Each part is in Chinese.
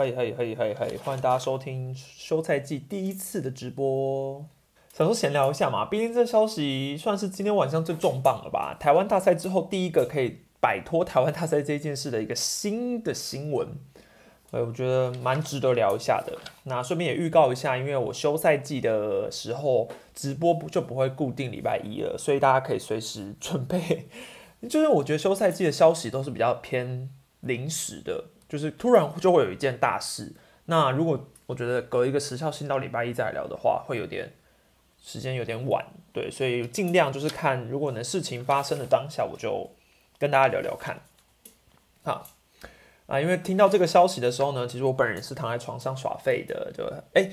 嘿嘿嘿嘿嘿，欢迎大家收听休赛季第一次的直播。想说闲聊一下嘛，毕竟这消息算是今天晚上最重磅了吧？台湾大赛之后第一个可以摆脱台湾大赛这件事的一个新的新闻，呃，我觉得蛮值得聊一下的。那顺便也预告一下，因为我休赛季的时候直播不就不会固定礼拜一了，所以大家可以随时准备。就是我觉得休赛季的消息都是比较偏临时的。就是突然就会有一件大事，那如果我觉得隔一个时效性到礼拜一再聊的话，会有点时间有点晚，对，所以尽量就是看如果能事情发生的当下，我就跟大家聊聊看。好啊，因为听到这个消息的时候呢，其实我本人是躺在床上耍废的，就哎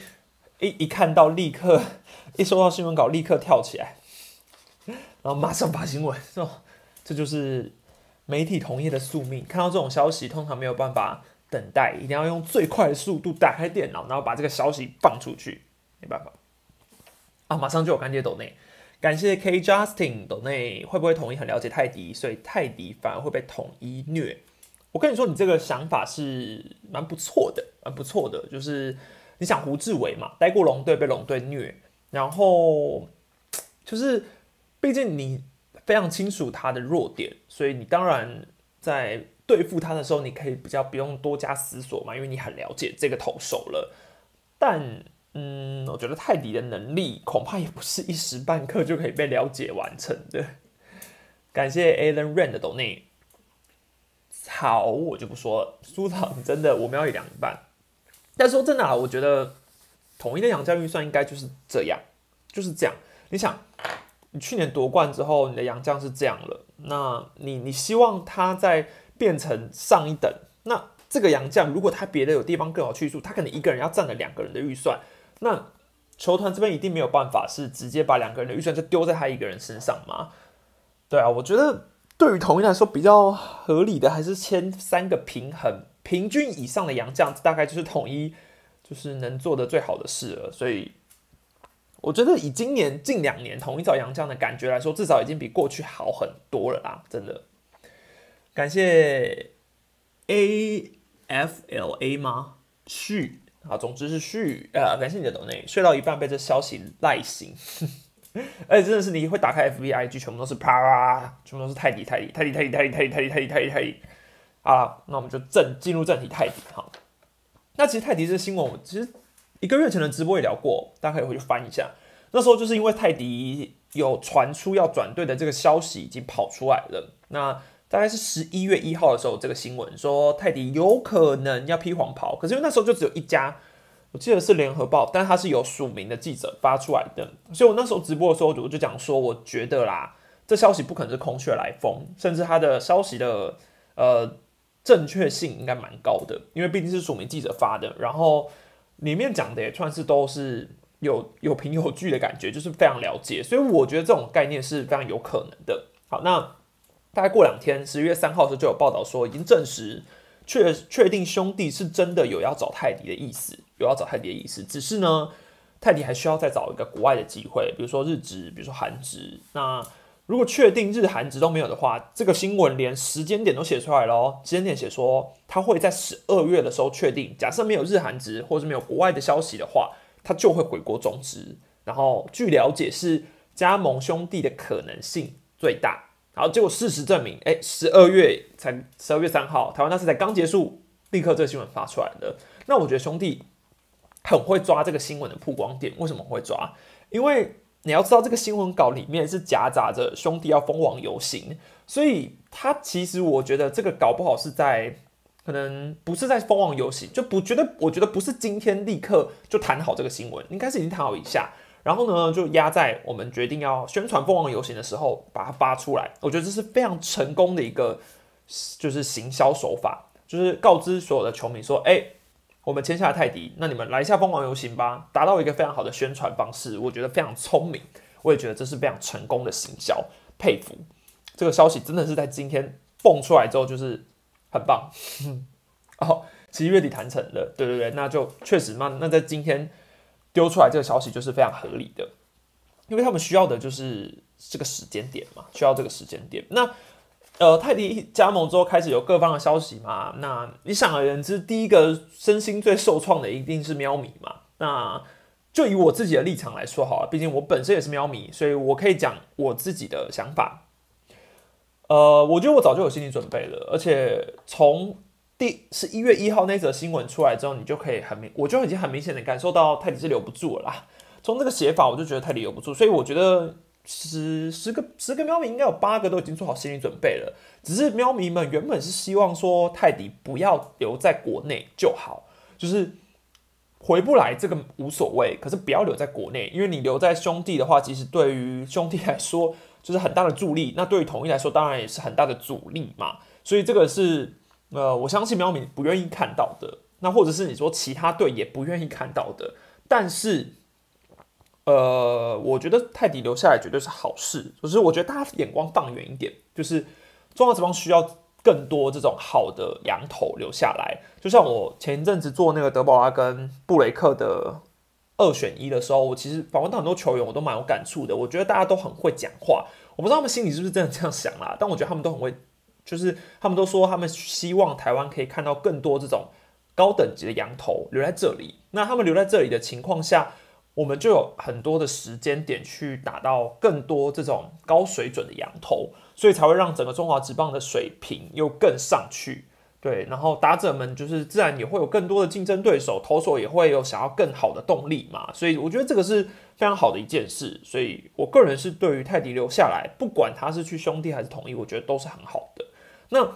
一一看到立刻 一收到新闻稿立刻跳起来，然后马上发新闻，哦，这就是。媒体同业的宿命，看到这种消息，通常没有办法等待，一定要用最快的速度打开电脑，然后把这个消息放出去。没办法啊，马上就有干爹抖内，感谢 K Justin 抖内，会不会统一很了解泰迪，所以泰迪反而会被统一虐？我跟你说，你这个想法是蛮不错的，蛮不错的。就是你想胡志伟嘛，待过龙队被龙队虐，然后就是毕竟你。非常清楚他的弱点，所以你当然在对付他的时候，你可以比较不用多加思索嘛，因为你很了解这个投手了。但，嗯，我觉得泰迪的能力恐怕也不是一时半刻就可以被了解完成的。感谢 Alan Rand 的 d o n a。好，我就不说了。苏场真的我们要一两半，但说真的啊，我觉得统一的养家预算应该就是这样，就是这样。你想。你去年夺冠之后，你的杨将是这样了，那你你希望他再变成上一等？那这个杨将如果他别的有地方更好去处，他可能一个人要占了两个人的预算，那球团这边一定没有办法是直接把两个人的预算就丢在他一个人身上吗？对啊，我觉得对于统一来说比较合理的还是签三个平衡平均以上的洋将，大概就是统一就是能做的最好的事了，所以。我觉得以今年近两年统一找杨将的感觉来说，至少已经比过去好很多了啦，真的。感谢 A F L A 吗？续啊，总之是续啊。感谢你的抖内，睡到一半被这消息赖醒，而 且真的是你会打开 F B I G，全部都是啪，全部都是泰迪泰迪泰迪泰迪泰迪泰迪泰迪泰迪泰迪泰迪。好了，那我们就正进入正题，泰迪哈。那其实泰迪这新闻，我其实。一个月前的直播也聊过，大家可以回去翻一下。那时候就是因为泰迪有传出要转队的这个消息已经跑出来了。那大概是十一月一号的时候，这个新闻说泰迪有可能要披黄袍。可是因为那时候就只有一家，我记得是联合报，但是他是有署名的记者发出来的。所以我那时候直播的时候，我就讲说，我觉得啦，这消息不可能是空穴来风，甚至它的消息的呃正确性应该蛮高的，因为毕竟是署名记者发的。然后。里面讲的也算是都是有有凭有据的感觉，就是非常了解，所以我觉得这种概念是非常有可能的。好，那大概过两天，十一月三号的时候就有报道说，已经证实确确定兄弟是真的有要找泰迪的意思，有要找泰迪的意思，只是呢，泰迪还需要再找一个国外的机会，比如说日职，比如说韩职，那。如果确定日韩值都没有的话，这个新闻连时间点都写出来了哦。时间点写说他会在十二月的时候确定，假设没有日韩值或者是没有国外的消息的话，他就会回国种植。然后据了解是加盟兄弟的可能性最大。然后结果事实证明，哎，十二月才十二月三号，台湾那是才刚结束，立刻这个新闻发出来的。那我觉得兄弟很会抓这个新闻的曝光点，为什么会抓？因为。你要知道，这个新闻稿里面是夹杂着兄弟要封王游行，所以他其实我觉得这个搞不好是在可能不是在封王游行，就不觉得我觉得不是今天立刻就谈好这个新闻，应该是已经谈好一下，然后呢就压在我们决定要宣传封王游行的时候把它发出来。我觉得这是非常成功的一个就是行销手法，就是告知所有的球迷说，哎。我们签下泰迪，那你们来一下疯狂游行吧，达到一个非常好的宣传方式，我觉得非常聪明，我也觉得这是非常成功的行销，佩服。这个消息真的是在今天蹦出来之后，就是很棒。哦，其实月底谈成的，对对对，那就确实嘛，那在今天丢出来这个消息就是非常合理的，因为他们需要的就是这个时间点嘛，需要这个时间点。那呃，泰迪加盟之后开始有各方的消息嘛，那你想而言之，第一个身心最受创的一定是喵米嘛。那就以我自己的立场来说好了，毕竟我本身也是喵迷，所以我可以讲我自己的想法。呃，我觉得我早就有心理准备了，而且从第十一月一号那则新闻出来之后，你就可以很明，我就已经很明显的感受到泰迪是留不住了啦。从这个写法，我就觉得泰迪留不住，所以我觉得十十个十个喵迷应该有八个都已经做好心理准备了。只是喵迷们原本是希望说泰迪不要留在国内就好，就是回不来这个无所谓，可是不要留在国内，因为你留在兄弟的话，其实对于兄弟来说。就是很大的助力，那对于统一来说，当然也是很大的阻力嘛。所以这个是呃，我相信喵米不愿意看到的。那或者是你说其他队也不愿意看到的。但是，呃，我觉得泰迪留下来绝对是好事。就是我觉得大家眼光放远一点，就是中华职棒需要更多这种好的羊头留下来。就像我前一阵子做那个德保拉跟布雷克的。二选一的时候，我其实访问到很多球员，我都蛮有感触的。我觉得大家都很会讲话，我不知道他们心里是不是真的这样想啦。但我觉得他们都很会，就是他们都说他们希望台湾可以看到更多这种高等级的羊头留在这里。那他们留在这里的情况下，我们就有很多的时间点去打到更多这种高水准的羊头，所以才会让整个中华职棒的水平又更上去。对，然后打者们就是自然也会有更多的竞争对手，投手也会有想要更好的动力嘛，所以我觉得这个是非常好的一件事。所以我个人是对于泰迪留下来，不管他是去兄弟还是统一，我觉得都是很好的。那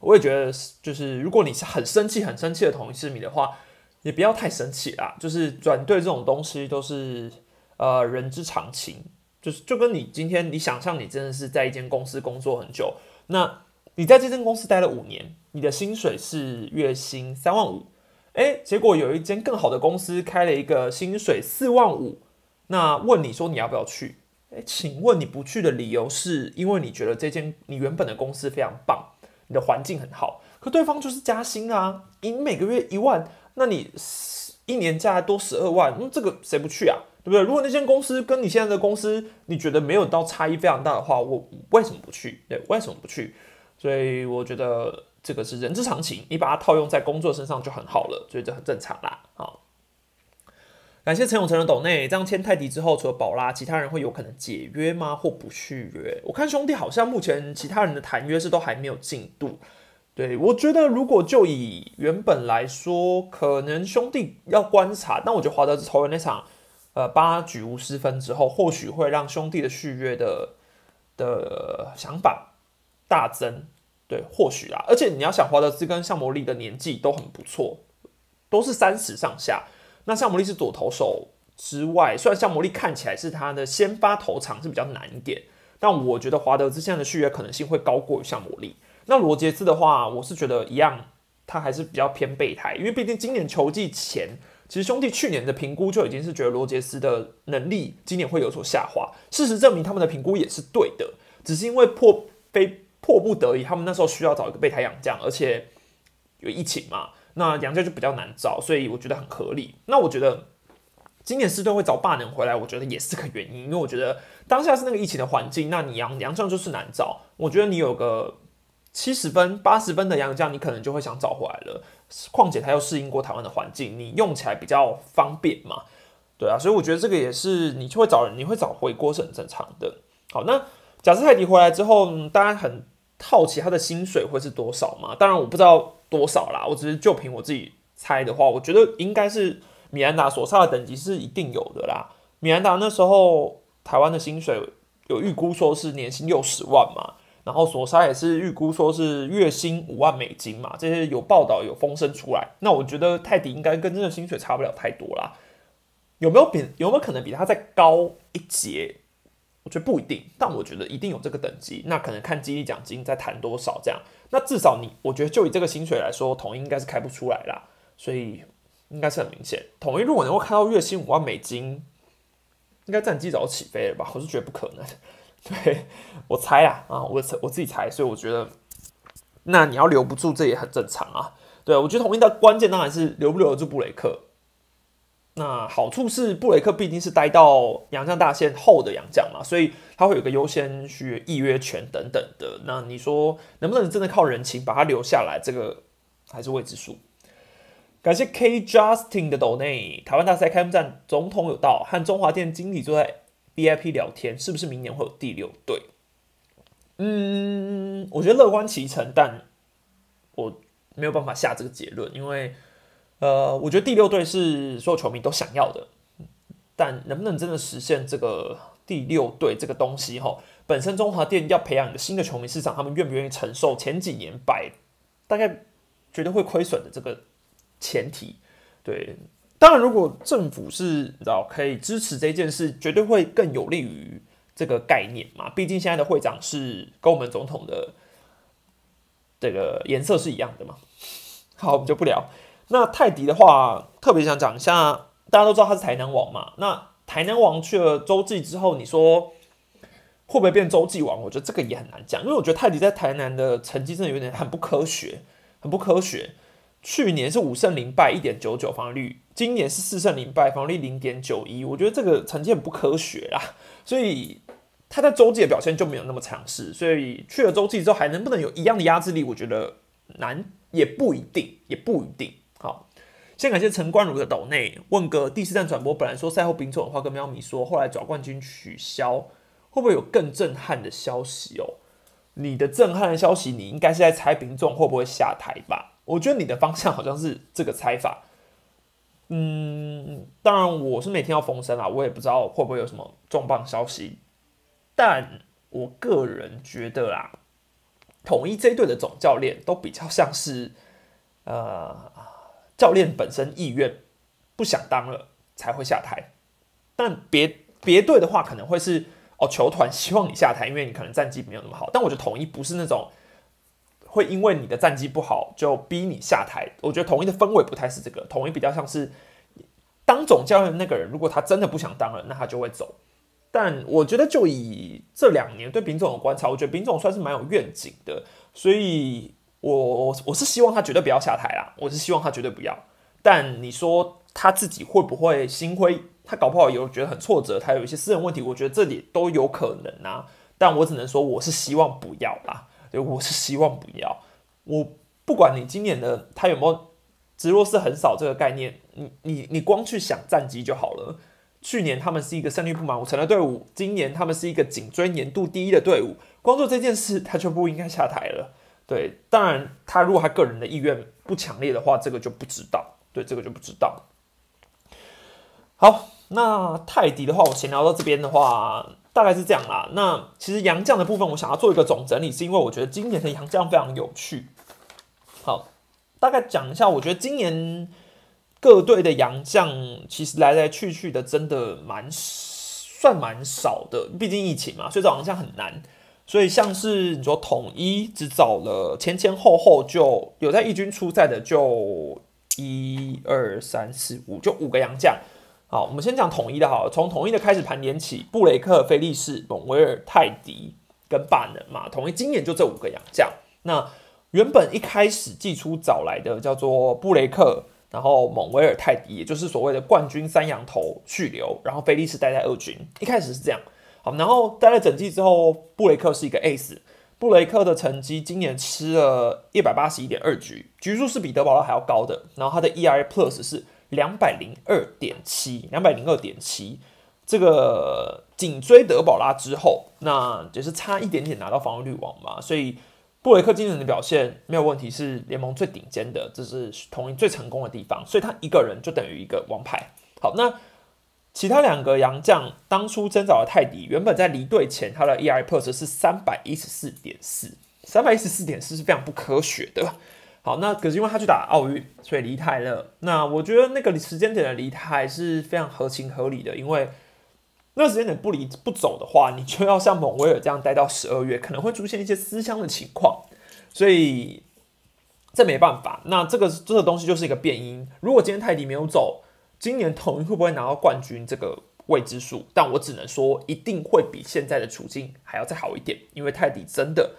我也觉得，就是如果你是很生气、很生气的统一市民的话，也不要太生气啦。就是转队这种东西都是呃人之常情，就是就跟你今天你想象你真的是在一间公司工作很久，那。你在这间公司待了五年，你的薪水是月薪三万五，诶，结果有一间更好的公司开了一个薪水四万五，那问你说你要不要去？诶，请问你不去的理由是因为你觉得这间你原本的公司非常棒，你的环境很好，可对方就是加薪啊，你每个月一万，那你一年加来多十二万，那这个谁不去啊？对不对？如果那间公司跟你现在的公司你觉得没有到差异非常大的话，我为什么不去？对，为什么不去？所以我觉得这个是人之常情，你把它套用在工作身上就很好了，所以这很正常啦。好，感谢陈永成的抖内，这样签泰迪之后，除了宝拉，其他人会有可能解约吗？或不续约？我看兄弟好像目前其他人的谈约是都还没有进度。对我觉得，如果就以原本来说，可能兄弟要观察，但我觉得华德是投了那场，呃，八局无失分之后，或许会让兄弟的续约的的想法。大增，对，或许啊，而且你要想，华德兹跟向魔力的年纪都很不错，都是三十上下。那向魔力是左投手之外，虽然向魔力看起来是他的先发投场是比较难一点，但我觉得华德兹现在的续约可能性会高过于向魔力。那罗杰斯的话，我是觉得一样，他还是比较偏备胎，因为毕竟今年球季前，其实兄弟去年的评估就已经是觉得罗杰斯的能力今年会有所下滑。事实证明，他们的评估也是对的，只是因为迫非。迫不得已，他们那时候需要找一个备胎养将，而且有疫情嘛，那养将就比较难找，所以我觉得很合理。那我觉得今年四队会找霸能回来，我觉得也是个原因，因为我觉得当下是那个疫情的环境，那你养养将就是难找。我觉得你有个七十分、八十分的养将，你可能就会想找回来了。况且他又适应过台湾的环境，你用起来比较方便嘛，对啊，所以我觉得这个也是你就会找人，你会找回锅是很正常的。好，那假设泰迪回来之后，大家很。好奇他的薪水会是多少嘛？当然我不知道多少啦，我只是就凭我自己猜的话，我觉得应该是米兰达所差的等级是一定有的啦。米兰达那时候台湾的薪水有预估说是年薪六十万嘛，然后索沙也是预估说是月薪五万美金嘛，这些有报道有风声出来。那我觉得泰迪应该跟这个薪水差不了太多啦。有没有比有没有可能比他再高一截？我觉得不一定，但我觉得一定有这个等级。那可能看激励奖金再谈多少这样。那至少你，我觉得就以这个薪水来说，统一应该是开不出来啦。所以应该是很明显，统一如果能够看到月薪五万美金，应该战绩早就起飞了吧？我是觉得不可能。对我猜啊啊，我我自己猜，所以我觉得，那你要留不住，这也很正常啊。对我觉得统一的关键当然是留不留得住布雷克。那好处是布雷克毕竟是待到洋将大限后的洋将嘛，所以他会有个优先续预约权等等的。那你说能不能真的靠人情把他留下来？这个还是未知数。感谢 K Justin 的斗内，台湾大赛开幕战，总统有到，和中华店经理坐在 VIP 聊天，是不是明年会有第六队？嗯，我觉得乐观其成，但我没有办法下这个结论，因为呃，我觉得第六队是所有球迷都想要的，但能不能真的实现这个第六队这个东西？哈，本身中华店要培养一个新的球迷市场，他们愿不愿意承受前几年百大概绝对会亏损的这个？前提，对，当然，如果政府是你知道可以支持这件事，绝对会更有利于这个概念嘛。毕竟现在的会长是跟我们总统的这个颜色是一样的嘛。好，我们就不聊。那泰迪的话，特别想讲一下，大家都知道他是台南王嘛。那台南王去了洲际之后，你说会不会变洲际王？我觉得这个也很难讲，因为我觉得泰迪在台南的成绩真的有点很不科学，很不科学。去年是五胜零败，一点九九防率，今年是四胜零败，防御率零点九一。我觉得这个成绩很不科学啦，所以他在洲际的表现就没有那么强势。所以去了洲际之后，还能不能有一样的压制力？我觉得难，也不一定，也不一定。好，先感谢陈冠如的岛内问个第四站转播，本来说赛后丙总的话跟喵咪说，后来找冠军取消，会不会有更震撼的消息哦？你的震撼的消息，你应该是在猜丙总会不会下台吧？我觉得你的方向好像是这个猜法，嗯，当然我是每天要封声啦，我也不知道会不会有什么重磅消息，但我个人觉得啦，统一这队的总教练都比较像是，呃，教练本身意愿不想当了才会下台，但别别队的话可能会是哦，球团希望你下台，因为你可能战绩没有那么好，但我觉得统一不是那种。会因为你的战绩不好就逼你下台，我觉得统一的氛围不太是这个，统一比较像是当总教练那个人，如果他真的不想当了，那他就会走。但我觉得就以这两年对丙总的观察，我觉得丙总算是蛮有愿景的，所以我我是希望他绝对不要下台啦，我是希望他绝对不要。但你说他自己会不会心灰？他搞不好有觉得很挫折，他有一些私人问题，我觉得这里都有可能啊。但我只能说，我是希望不要啦。对，我是希望不要。我不管你今年的他有没有直落是很少这个概念，你你你光去想战绩就好了。去年他们是一个胜率不满五成的队伍，今年他们是一个颈椎年度第一的队伍。光做这件事，他就不应该下台了。对，当然他如果他个人的意愿不强烈的话，这个就不知道。对，这个就不知道。好，那泰迪的话，我闲聊到这边的话。大概是这样啦。那其实杨将的部分，我想要做一个总整理，是因为我觉得今年的杨将非常有趣。好，大概讲一下，我觉得今年各队的杨将其实来来去去的真的蛮算蛮少的，毕竟疫情嘛，所以找杨将很难。所以像是你说统一只找了前前后后就有在义军出赛的，就一二三四五，就五个杨将。好，我们先讲统一的，好，从统一的开始盘点起，布雷克、菲利士、蒙维尔、泰迪跟巴能嘛，统一今年就这五个洋将。那原本一开始季初找来的叫做布雷克，然后蒙维尔、泰迪，也就是所谓的冠军三羊头续留，然后菲利士待在二军，一开始是这样。好，然后待了整季之后，布雷克是一个 ace，布雷克的成绩今年吃了一百八十一点二局，局数是比德保拉还要高的，然后他的 ERA plus 是。两百零二点七，两百零二点七，这个紧追德保拉之后，那只是差一点点拿到防御率王嘛，所以布雷克今年的表现没有问题，是联盟最顶尖的，这是同一最成功的地方，所以他一个人就等于一个王牌。好，那其他两个洋将当初征召的泰迪，原本在离队前他的 ERA plus 是三百一十四点四，三百一十四点四是非常不科学的。好，那可是因为他去打奥运，所以离台了。那我觉得那个时间点的离台是非常合情合理的，因为那时间点不离不走的话，你就要像蒙威尔这样待到十二月，可能会出现一些思乡的情况，所以这没办法。那这个这个东西就是一个变因。如果今天泰迪没有走，今年统一会不会拿到冠军？这个未知数。但我只能说，一定会比现在的处境还要再好一点，因为泰迪真的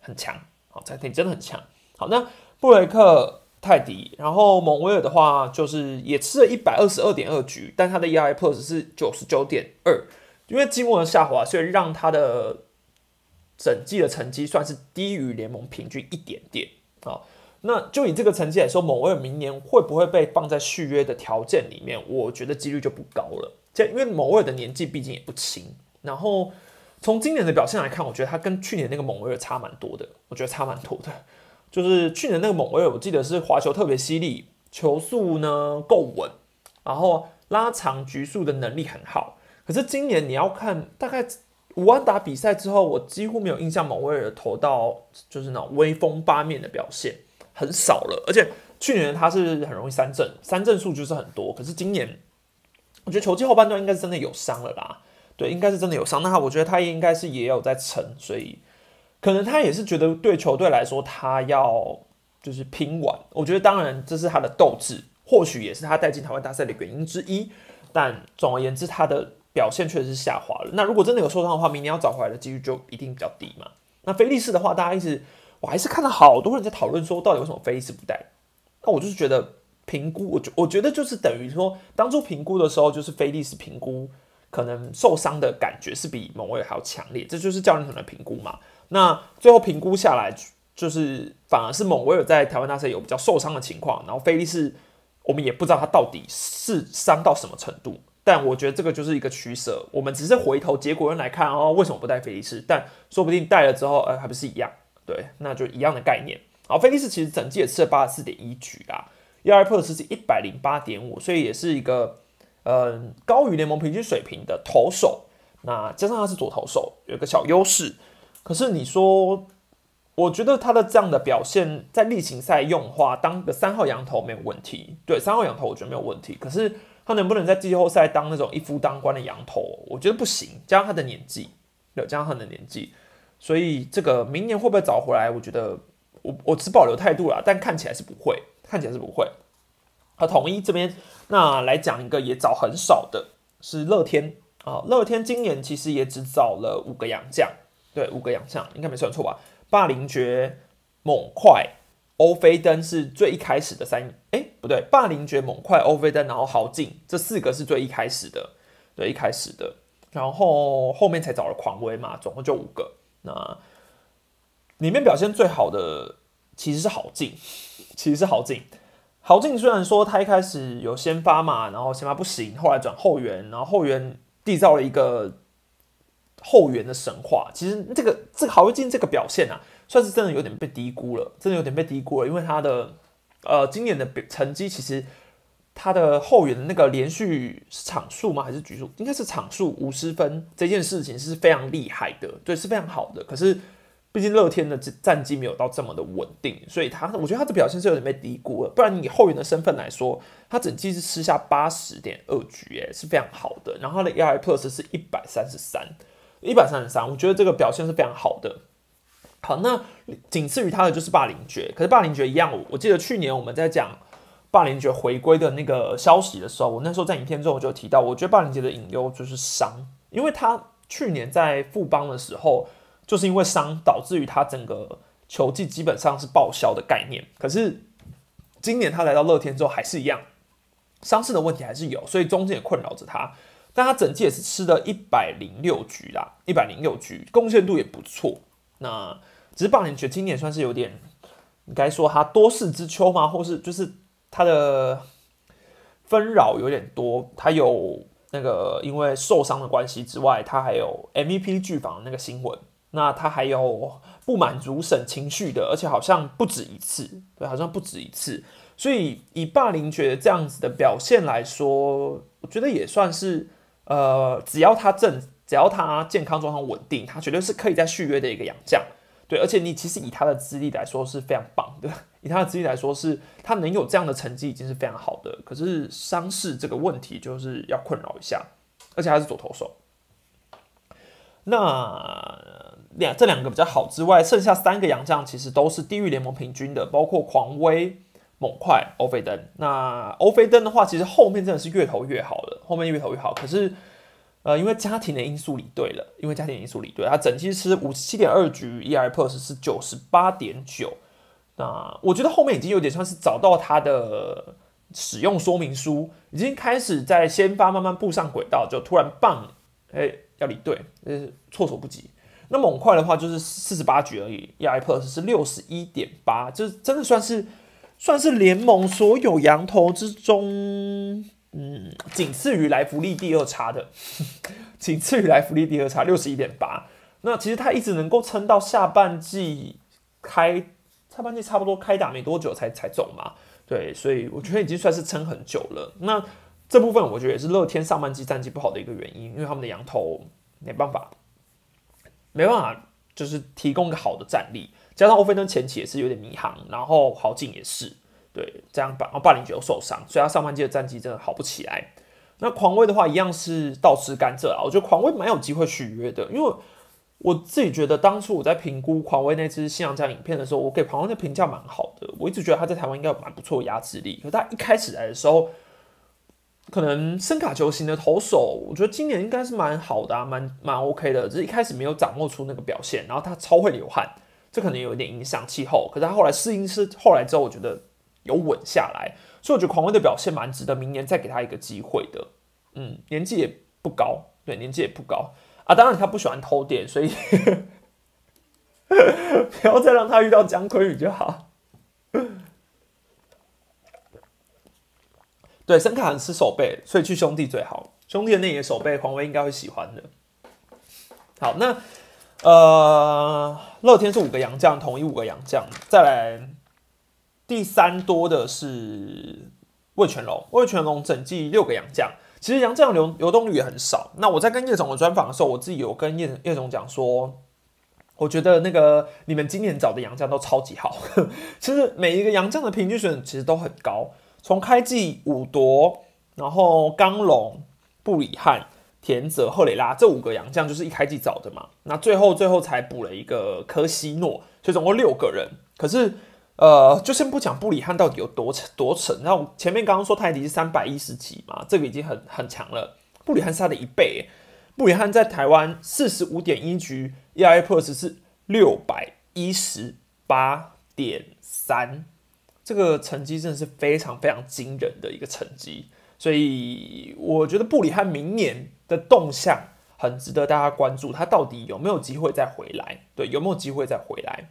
很强。好，泰迪真的很强。好，那。布雷克泰迪。然后蒙威尔的话，就是也吃了一百二十二点二局，但他的 ERA Plus 是九十九点二，因为季末的下滑，所以让他的整季的成绩算是低于联盟平均一点点啊。那就以这个成绩来说，蒙威尔明年会不会被放在续约的条件里面？我觉得几率就不高了。这因为蒙威尔的年纪毕竟也不轻，然后从今年的表现来看，我觉得他跟去年那个蒙威尔差蛮多的。我觉得差蛮多的，就是去年那个蒙威尔，我记得是滑球特别犀利，球速呢够稳，然后拉长局数的能力很好。可是今年你要看，大概五安打比赛之后，我几乎没有印象蒙威尔投到就是那种威风八面的表现。很少了，而且去年他是很容易三振，三振数就是很多。可是今年，我觉得球季后半段应该是真的有伤了啦，对，应该是真的有伤。那我觉得他应该是也有在沉，所以可能他也是觉得对球队来说他要就是拼完。我觉得当然这是他的斗志，或许也是他带进台湾大赛的原因之一。但总而言之，他的表现确实是下滑了。那如果真的有受伤的话，明年要找回来的几率就一定比较低嘛。那菲利斯的话，大家一直。我还是看到好多人在讨论说，到底为什么菲利斯不带？那我就是觉得评估，我觉我觉得就是等于说，当初评估的时候，就是菲利斯评估可能受伤的感觉是比某位还要强烈，这就是教练团的评估嘛。那最后评估下来，就是反而是蒙威尔在台湾大赛有比较受伤的情况，然后菲利斯我们也不知道他到底是伤到什么程度。但我觉得这个就是一个取舍，我们只是回头结果论来看哦，为什么不带菲利斯？但说不定带了之后，呃，还不是一样。对，那就一样的概念。好，菲利斯其实整季也吃了八十四点一局啦，ERA Plus 是一百零八点五，所以也是一个呃高于联盟平均水平的投手。那加上他是左投手，有个小优势。可是你说，我觉得他的这样的表现在例行赛用话，当个三号羊头没有问题。对，三号羊头我觉得没有问题。可是他能不能在季后赛当那种一夫当关的羊头，我觉得不行。加上他的年纪，对，加上他的年纪。所以这个明年会不会找回来？我觉得我我持保留态度啦，但看起来是不会，看起来是不会。好，统一这边那来讲一个也找很少的，是乐天啊。乐天今年其实也只找了五个洋将，对，五个洋将应该没算错吧？霸凌爵、猛快、欧菲登是最一开始的三，哎，不对，霸凌爵、猛快、欧菲登，然后豪进这四个是最一开始的，对，一开始的，然后后面才找了狂威嘛，总共就五个。那里面表现最好的其实是豪进，其实是豪进。豪进虽然说他一开始有先发嘛，然后先发不行，后来转后援，然后后援缔造了一个后援的神话。其实这个这个郝进这个表现啊，算是真的有点被低估了，真的有点被低估了，因为他的呃今年的成绩其实。他的后援的那个连续场数吗？还是局数？应该是场数五十分这件事情是非常厉害的，对，是非常好的。可是毕竟乐天的战战绩没有到这么的稳定，所以他我觉得他的表现是有点被低估了。不然你以后援的身份来说，他整季是吃下八十点二局，哎，是非常好的。然后他的 ERA Plus 是一百三十三，一百三十三，我觉得这个表现是非常好的。好，那仅次于他的就是霸凌爵，可是霸凌爵一样，我我记得去年我们在讲。霸凌爵回归的那个消息的时候，我那时候在影片中我就提到，我觉得霸凌爵的隐忧就是伤，因为他去年在富邦的时候，就是因为伤导致于他整个球技基本上是报销的概念。可是今年他来到乐天之后还是一样，伤势的问题还是有，所以中间也困扰着他。但他整季也是吃了一百零六局啦，一百零六局贡献度也不错。那只是霸凌爵今年算是有点，应该说他多事之秋吗？或是就是。他的纷扰有点多，他有那个因为受伤的关系之外，他还有 MVP 拒访那个新闻，那他还有不满足审情绪的，而且好像不止一次，对，好像不止一次。所以以霸凌觉得这样子的表现来说，我觉得也算是呃，只要他正，只要他健康状况稳定，他绝对是可以再续约的一个洋将。对，而且你其实以他的资历来说是非常棒的，以他的资历来说是，他能有这样的成绩已经是非常好的。可是伤势这个问题就是要困扰一下，而且还是左投手。那两这两个比较好之外，剩下三个洋将其实都是低于联盟平均的，包括狂威、猛快、欧菲登。那欧菲登的话，其实后面真的是越投越好了，后面越投越好。可是。呃，因为家庭的因素理对了，因为家庭因素理对，他整期是五十七点二局，E.R. Plus 是九十八点九，那我觉得后面已经有点像是找到它的使用说明书，已经开始在先发慢慢步上轨道，就突然棒，哎，要离队，呃，措手不及。那猛快的话就是四十八局而已，E.R. Plus 是六十一点八，就真的算是算是联盟所有羊头之中，嗯，仅次于莱弗利第二差的，仅次于莱弗利第二差六十一点八。那其实他一直能够撑到下半季开，下半季差不多开打没多久才才走嘛，对，所以我觉得已经算是撑很久了。那这部分我觉得也是乐天上半季战绩不好的一个原因，因为他们的羊头没办法。没办法，就是提供个好的战力，加上欧菲登前期也是有点迷航，然后豪进也是，对，这样把然后霸凌九受伤，所以他上半季的战绩真的好不起来。那狂威的话，一样是倒吃甘蔗啊，我觉得狂威蛮有机会续约的，因为我自己觉得当初我在评估狂威那支新洋将影片的时候，我给狂威的评价蛮好的，我一直觉得他在台湾应该有蛮不错压制力，可他一开始来的时候。可能声卡球型的投手，我觉得今年应该是蛮好的，蛮蛮 OK 的，只是一开始没有掌握出那个表现，然后他超会流汗，这可能有一点影响气候。可是他后来适应是后来之后，我觉得有稳下来，所以我觉得狂威的表现蛮值得明年再给他一个机会的。嗯，年纪也不高，对，年纪也不高啊。当然他不喜欢偷电，所以 不要再让他遇到姜昆宇就好。对，森卡很吃手背，所以去兄弟最好。兄弟的那野手背，黄威应该会喜欢的。好，那呃，乐天是五个洋将，统一五个洋将。再来第三多的是魏全龙，魏全龙整季六个洋将。其实洋将流流动率也很少。那我在跟叶总的专访的时候，我自己有跟叶叶总讲说，我觉得那个你们今年找的洋将都超级好。其实每一个洋将的平均水准其实都很高。从开季五夺，然后刚龙、布里汉、田泽、赫雷拉这五个洋将就是一开季找的嘛，那最后最后才补了一个科西诺，所以总共六个人。可是，呃，就先不讲布里汉到底有多多沉，然后前面刚刚说泰迪是三百一十几嘛，这个已经很很强了。布里汉是他的一倍，布里汉在台湾四十五点一局，ERA Plus 是六百一十八点三。这个成绩真的是非常非常惊人的一个成绩，所以我觉得布里汉明年的动向很值得大家关注，他到底有没有机会再回来？对，有没有机会再回来？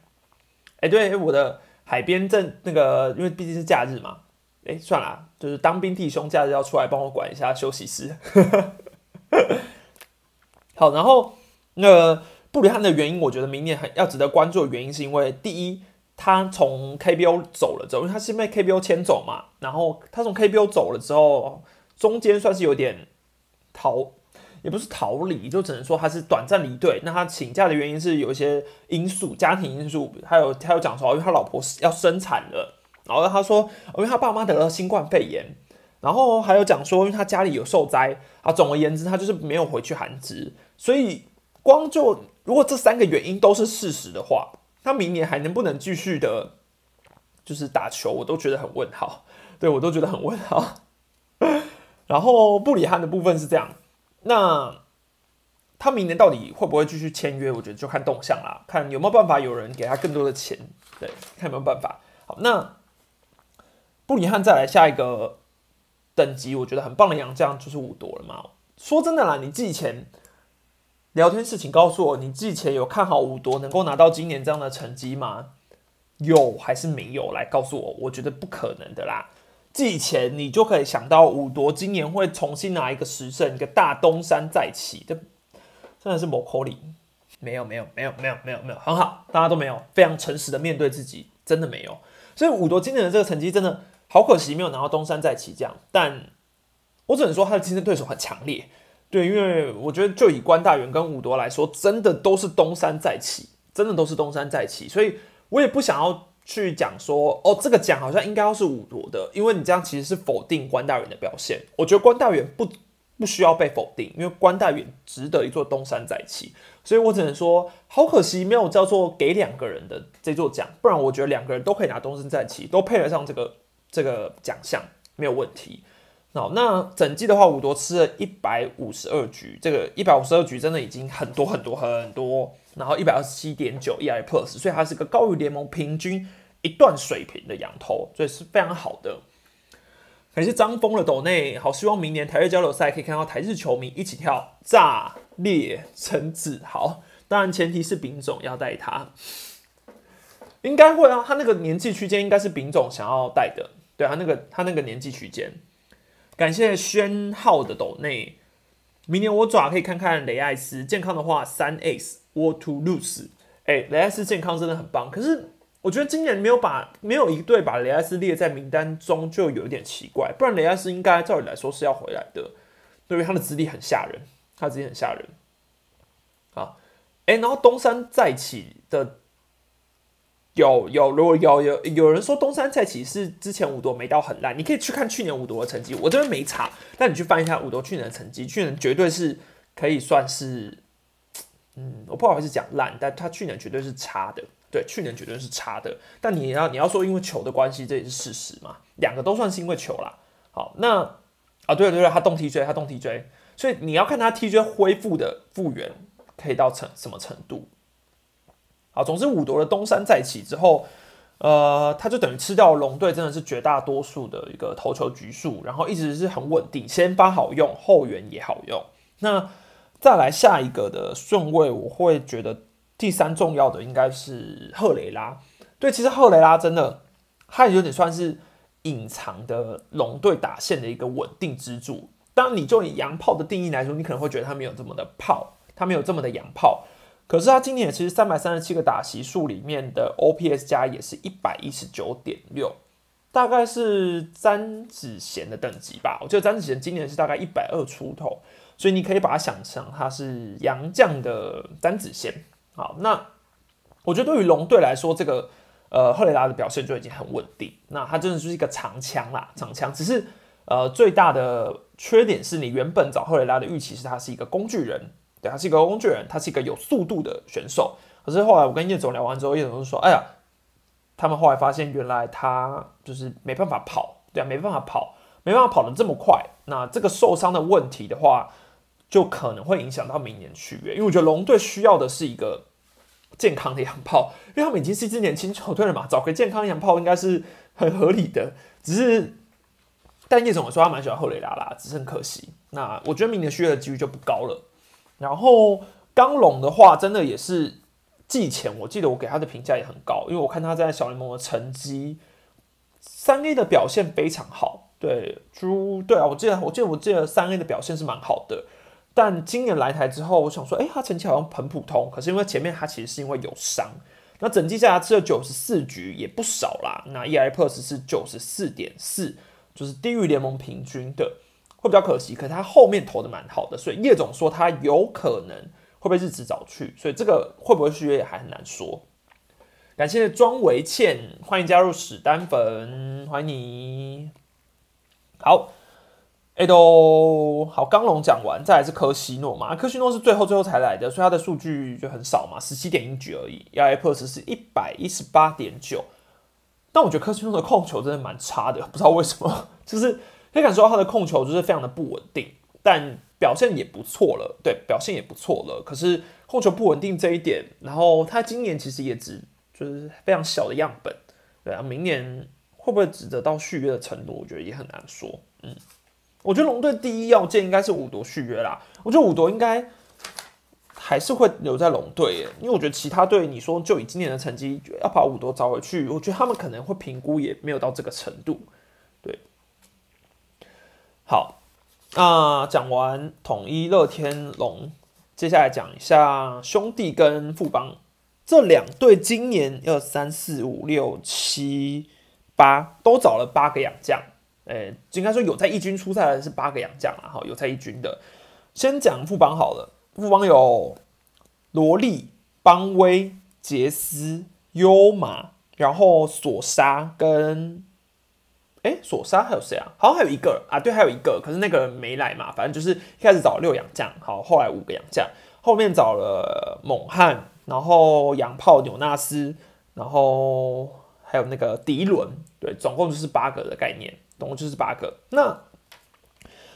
哎，对，我的海边镇那个，因为毕竟是假日嘛，哎，算了，就是当兵弟兄假日要出来帮我管一下休息室。好，然后那个布里汉的原因，我觉得明年很要值得关注的原因，是因为第一。他从 KBO 走了之后，因为他是被 KBO 牵走嘛，然后他从 KBO 走了之后，中间算是有点逃，也不是逃离，就只能说他是短暂离队。那他请假的原因是有一些因素，家庭因素，还有他有讲说，因为他老婆要生产了，然后他说，因为他爸妈得了新冠肺炎，然后还有讲说，因为他家里有受灾啊。总而言之，他就是没有回去韩职，所以光就如果这三个原因都是事实的话。他明年还能不能继续的，就是打球，我都觉得很问号。对我都觉得很问号。然后布里汉的部分是这样，那他明年到底会不会继续签约？我觉得就看动向啦，看有没有办法有人给他更多的钱。对，看有没有办法。好，那布里汉再来下一个等级，我觉得很棒的洋将就是五夺了嘛。说真的啦，你寄钱。聊天事情告诉我，你季前有看好五夺能够拿到今年这样的成绩吗？有还是没有？来告诉我，我觉得不可能的啦。季前你就可以想到五夺今年会重新拿一个十胜，一个大东山再起，这真的是某口里没有没有没有没有没有没有很好，大家都没有非常诚实的面对自己，真的没有。所以五夺今年的这个成绩真的好可惜，没有拿到东山再起这样。但我只能说他的竞争对手很强烈。对，因为我觉得就以关大元跟武夺来说，真的都是东山再起，真的都是东山再起，所以我也不想要去讲说，哦，这个奖好像应该要是五夺的，因为你这样其实是否定关大元的表现。我觉得关大元不不需要被否定，因为关大元值得一座东山再起，所以我只能说，好可惜没有叫做给两个人的这座奖，不然我觉得两个人都可以拿东山再起，都配得上这个这个奖项，没有问题。好，那整季的话，五多吃了一百五十二局，这个一百五十二局真的已经很多很多很多。然后一百二十七点九 EI Plus，所以它是个高于联盟平均一段水平的羊头，所以是非常好的。感谢张峰的斗内，好希望明年台日交流赛可以看到台日球迷一起跳炸裂橙子。好，当然前提是丙总要带他，应该会啊，他那个年纪区间应该是丙总想要带的，对啊，那个他那个年纪区间。感谢宣浩的斗内，明年我爪可以看看雷艾斯健康的话，三 Ace War to lose，哎，雷艾斯健康真的很棒，可是。我觉得今年没有把没有一队把雷艾斯列在名单中，就有一点奇怪。不然雷艾斯应该照理来说是要回来的，因为他的资历很吓人，他资历很吓人。啊，哎，然后东山再起的有有如果有有有人说东山再起是之前五夺没到很烂，你可以去看去年五夺的成绩，我这边没查，但你去翻一下五夺去年的成绩，去年绝对是可以算是，嗯，我不好意思讲烂，但他去年绝对是差的。对，去年绝对是差的，但你要你要说因为球的关系，这也是事实嘛。两个都算是因为球啦。好，那啊，对了对，他动 TJ，他动 TJ，所以你要看他 TJ 恢复的复原可以到成什么程度。好，总之五夺了东山再起之后，呃，他就等于吃掉龙队，真的是绝大多数的一个投球局数，然后一直是很稳定，先发好用，后援也好用。那再来下一个的顺位，我会觉得。第三重要的应该是赫雷拉，对，其实赫雷拉真的，他有点算是隐藏的龙队打线的一个稳定支柱。当然，你就以洋炮的定义来说，你可能会觉得他没有这么的炮，他没有这么的洋炮。可是他今年其实三百三十七个打席数里面的 OPS 加也是一百一十九点六，大概是詹子贤的等级吧。我记得詹子贤今年是大概一百二出头，所以你可以把它想成他是杨绛的詹子贤。好，那我觉得对于龙队来说，这个呃赫雷拉的表现就已经很稳定。那他真的就是一个长枪啦，长枪。只是呃最大的缺点是你原本找赫雷拉的预期是他是一个工具人，对，他是一个工具人，他是一个有速度的选手。可是后来我跟叶总聊完之后，叶总就说：“哎呀，他们后来发现原来他就是没办法跑，对啊，没办法跑，没办法跑得这么快。那这个受伤的问题的话。”就可能会影响到明年续约，因为我觉得龙队需要的是一个健康的洋炮，因为他们已经是一支年轻球队了嘛，找个健康洋炮应该是很合理的。只是，但叶总说他蛮喜欢后雷拉啦，只是很可惜。那我觉得明年续约的几率就不高了。然后刚龙的话，真的也是季前，我记得我给他的评价也很高，因为我看他在小联盟的成绩，三 A 的表现非常好。对，猪对啊，我记得我记得我记得三 A 的表现是蛮好的。但今年来台之后，我想说，哎，他成绩好像很普通。可是因为前面他其实是因为有伤，那整季下来吃了九十四局，也不少啦。那 E I Plus 是九十四点四，就是低于联盟平均的，会比较可惜。可是他后面投的蛮好的，所以叶总说他有可能会被日子早去，所以这个会不会续约也还很难说。感谢庄维倩，欢迎加入史丹粉，欢迎你。好。哎，都好，刚龙讲完，再来是科西诺嘛？科西诺是最后最后才来的，所以他的数据就很少嘛，十七点一局而已。要 Aplus 是一百一十八点九，但我觉得科西诺的控球真的蛮差的，不知道为什么，就是可以感受到他的控球就是非常的不稳定，但表现也不错了，对，表现也不错了。可是控球不稳定这一点，然后他今年其实也只就是非常小的样本，对啊，明年会不会值得到续约的程度，我觉得也很难说，嗯。我觉得龙队第一要件应该是五夺续约啦。我觉得五夺应该还是会留在龙队耶，因为我觉得其他队，你说就以今年的成绩要把五夺找回去，我觉得他们可能会评估也没有到这个程度。对，好，那讲完统一乐天龙，接下来讲一下兄弟跟富邦这两队，今年二三四五六七八都找了八个洋将。诶，应该说有在一军出赛的是八个洋将啊，哈，有在一军的。先讲副帮好了，副帮有罗莉、邦威、杰斯、优马，然后索沙跟，哎，索沙还有谁啊？好像还有一个啊，对，还有一个，可是那个人没来嘛。反正就是一开始找六洋将，好，后来五个洋将，后面找了猛汉，然后洋炮纽纳斯，然后还有那个迪伦，对，总共就是八个的概念。总共就是八个。那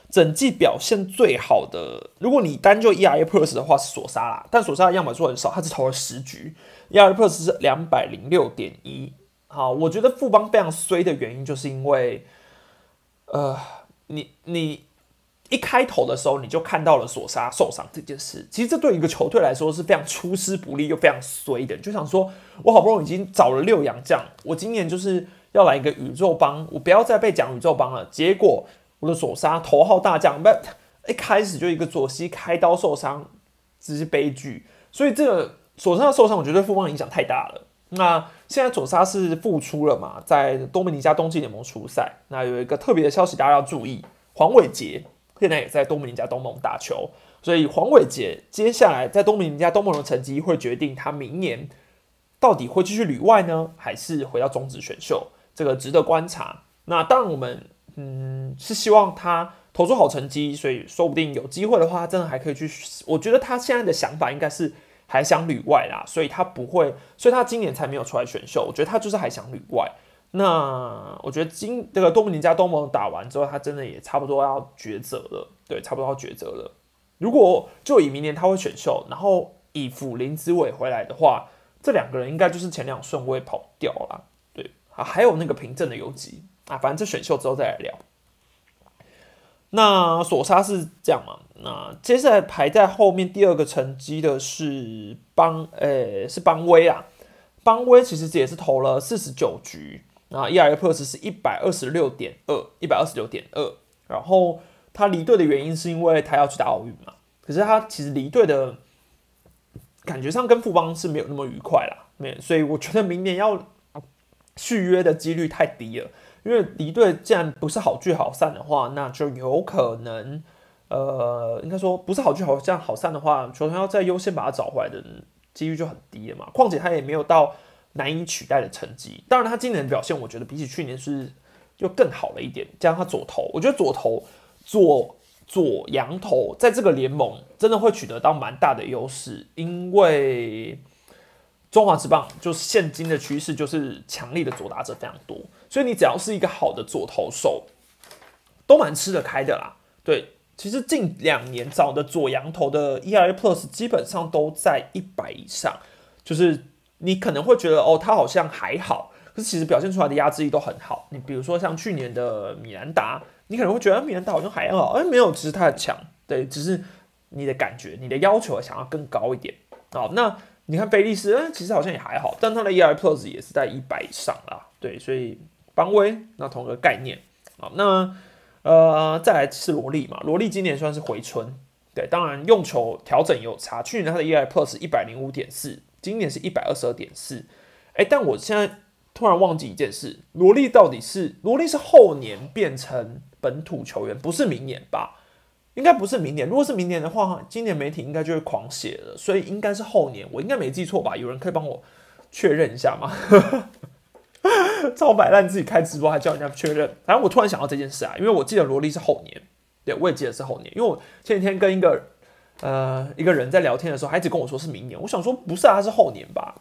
整季表现最好的，如果你单就 ERA Plus 的话是索沙啦，但索沙的样本数很少，他只投了十局，ERA Plus 是两百零六点一。好，我觉得富邦非常衰的原因，就是因为，呃，你你一开头的时候你就看到了索沙受伤这件事，其实这对一个球队来说是非常出师不利又非常衰的。就想说，我好不容易已经找了六洋将，我今年就是要来一个宇宙帮，我不要再被讲宇宙帮了。结果我的左沙头号大将，不，一开始就一个左膝开刀受伤，只是悲剧。所以这个左沙受伤，我觉得富邦影响太大了。那现在左沙是复出了嘛，在多米尼加冬季联盟出赛。那有一个特别的消息，大家要注意，黄伟杰现在也在多米尼加东盟打球，所以黄伟杰接下来在多米尼加东盟的成绩会决定他明年到底会继续旅外呢，还是回到中职选秀，这个值得观察。那当然，我们嗯是希望他投出好成绩，所以说不定有机会的话，真的还可以去。我觉得他现在的想法应该是。还想旅外啦，所以他不会，所以他今年才没有出来选秀。我觉得他就是还想旅外。那我觉得今这个多姆尼加东盟打完之后，他真的也差不多要抉择了。对，差不多要抉择了。如果就以明年他会选秀，然后以辅林子伟回来的话，这两个人应该就是前两顺位跑掉了。啊，还有那个凭证的游击啊，反正这选秀之后再来聊。那索沙是这样嘛？那接下来排在后面第二个成绩的是邦，诶，是邦威啊。邦威其实也是投了四十九局，那 ERA Plus 是一百二十六点二，一百二十六点二。然后他离队的原因是因为他要去打奥运嘛。可是他其实离队的感觉上跟富邦是没有那么愉快啦，没，所以我觉得明年要续约的几率太低了。因为离队既然不是好聚好散的话，那就有可能，呃，应该说不是好聚好这样好散的话，球团要再优先把他找回来的几率就很低了嘛。况且他也没有到难以取代的成绩。当然，他今年的表现，我觉得比起去年是又更好了一点。加上他左投，我觉得左投左左羊头在这个联盟真的会取得到蛮大的优势，因为。中华之棒就是现今的趋势，就是强力的左打者非常多，所以你只要是一个好的左投手，都蛮吃得开的啦。对，其实近两年找的左羊头的 ERA Plus 基本上都在一百以上，就是你可能会觉得哦，他好像还好，可是其实表现出来的压制力都很好。你比如说像去年的米兰达，你可能会觉得米兰达好像还好，哎，没有，其实他很强，对，只是你的感觉，你的要求想要更高一点。好，那。你看菲利斯，嗯，其实好像也还好，但他的 ER Plus 也是在一百以上啦，对，所以邦威那同个概念，好，那呃再来是罗莉嘛，罗莉今年算是回春，对，当然用球调整有差，去年他的 ER Plus 一百零五点四，今年是一百二十二点四，哎，但我现在突然忘记一件事，罗莉到底是罗莉是后年变成本土球员，不是明年吧？应该不是明年，如果是明年的话，今年媒体应该就会狂写了，所以应该是后年。我应该没记错吧？有人可以帮我确认一下吗？超摆烂，自己开直播还叫人家确认。反正我突然想到这件事啊，因为我记得萝莉是后年，对，我也记得是后年。因为我前几天跟一个呃一个人在聊天的时候，还一直跟我说是明年，我想说不是啊，是后年吧？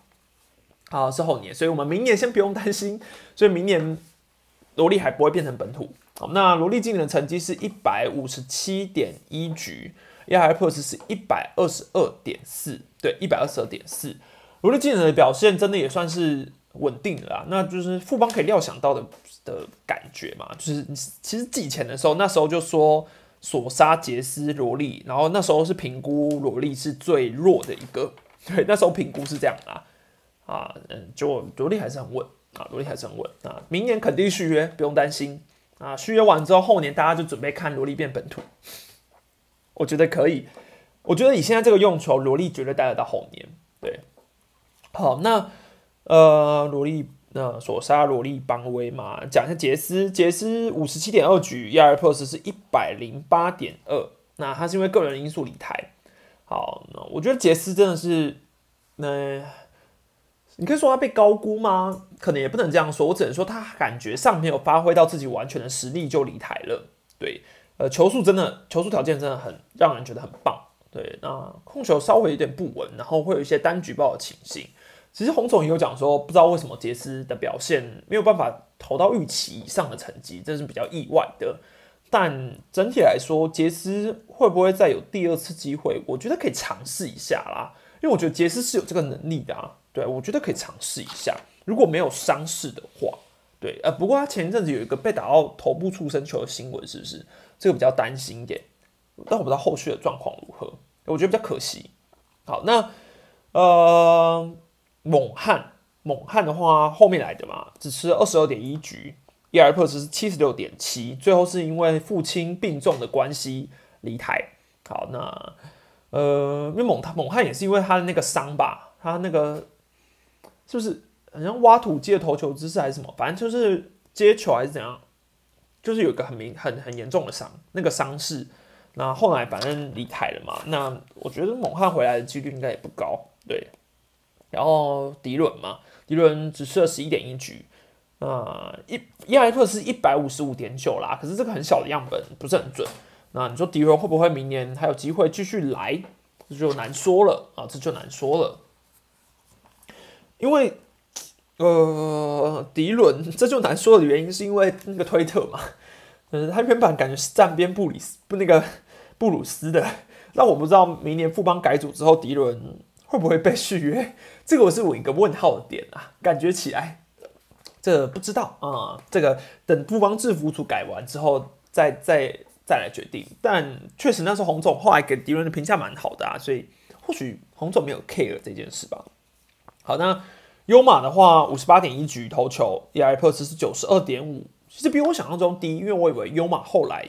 啊，是后年，所以我们明年先不用担心，所以明年萝莉还不会变成本土。好，那罗莉今年的成绩是一百五十七点一局，ERA Plus 是一百二十二点四，对，一百二十二点四。罗莉今年的表现真的也算是稳定的啦，那就是富邦可以料想到的的感觉嘛，就是其实季前的时候，那时候就说索沙、杰斯、罗莉，然后那时候是评估罗莉是最弱的一个，对，那时候评估是这样啦，啊，嗯，就罗莉还是很稳啊，罗莉还是很稳啊，明年肯定续约，不用担心。啊，续约完之后，后年大家就准备看萝莉变本土，我觉得可以。我觉得以现在这个用球，萝莉绝对待得到后年。对，好，那呃，萝莉那索沙萝莉邦威嘛，讲一下杰斯，杰斯五十七点二局，ER Plus 是一百零八点二，那他是因为个人因素离台。好，那我觉得杰斯真的是那。你可以说他被高估吗？可能也不能这样说，我只能说他感觉上没有发挥到自己完全的实力就离台了。对，呃，球速真的，球速条件真的很让人觉得很棒。对，那控球稍微有点不稳，然后会有一些单举报的情形。其实洪总也有讲说，不知道为什么杰斯的表现没有办法投到预期以上的成绩，这是比较意外的。但整体来说，杰斯会不会再有第二次机会？我觉得可以尝试一下啦，因为我觉得杰斯是有这个能力的啊。对，我觉得可以尝试一下。如果没有伤势的话，对，呃，不过他前一阵子有一个被打到头部出生球的新闻，是不是？这个比较担心一点，但我不知道后续的状况如何，我觉得比较可惜。好，那呃，猛汉，猛汉的话后面来的嘛，只吃二十二点一局，ERP 值是七十六点七，最后是因为父亲病重的关系离台。好，那呃，因为猛他猛汉也是因为他的那个伤吧，他那个是不是？好像挖土机的投球姿势还是什么，反正就是接球还是怎样，就是有一个很明很很严重的伤，那个伤势，那后来反正离开了嘛，那我觉得猛汉回来的几率应该也不高，对。然后迪伦嘛，迪伦只吃了十一点一局，啊，一伊莱特是一百五十五点九啦，可是这个很小的样本不是很准。那你说迪伦会不会明年还有机会继续来，这就难说了啊，这就难说了，因为。呃，迪伦 这就难说的原因是因为那个推特嘛，呃，他原本感觉是站边布里斯不那个 布鲁斯的，那我不知道明年富邦改组之后，迪伦会不会被续约，这个我是我一个问号的点啊，感觉起来这不知道啊，这个等富邦制服组改完之后再再再来决定，但确实那时候洪总后来给迪伦的评价蛮好的啊，所以或许洪总没有 care 这件事吧。好，那。优马的话，五十八点一局投球，ERP 值是九十二点五，其实比我想象中低，因为我以为优马后来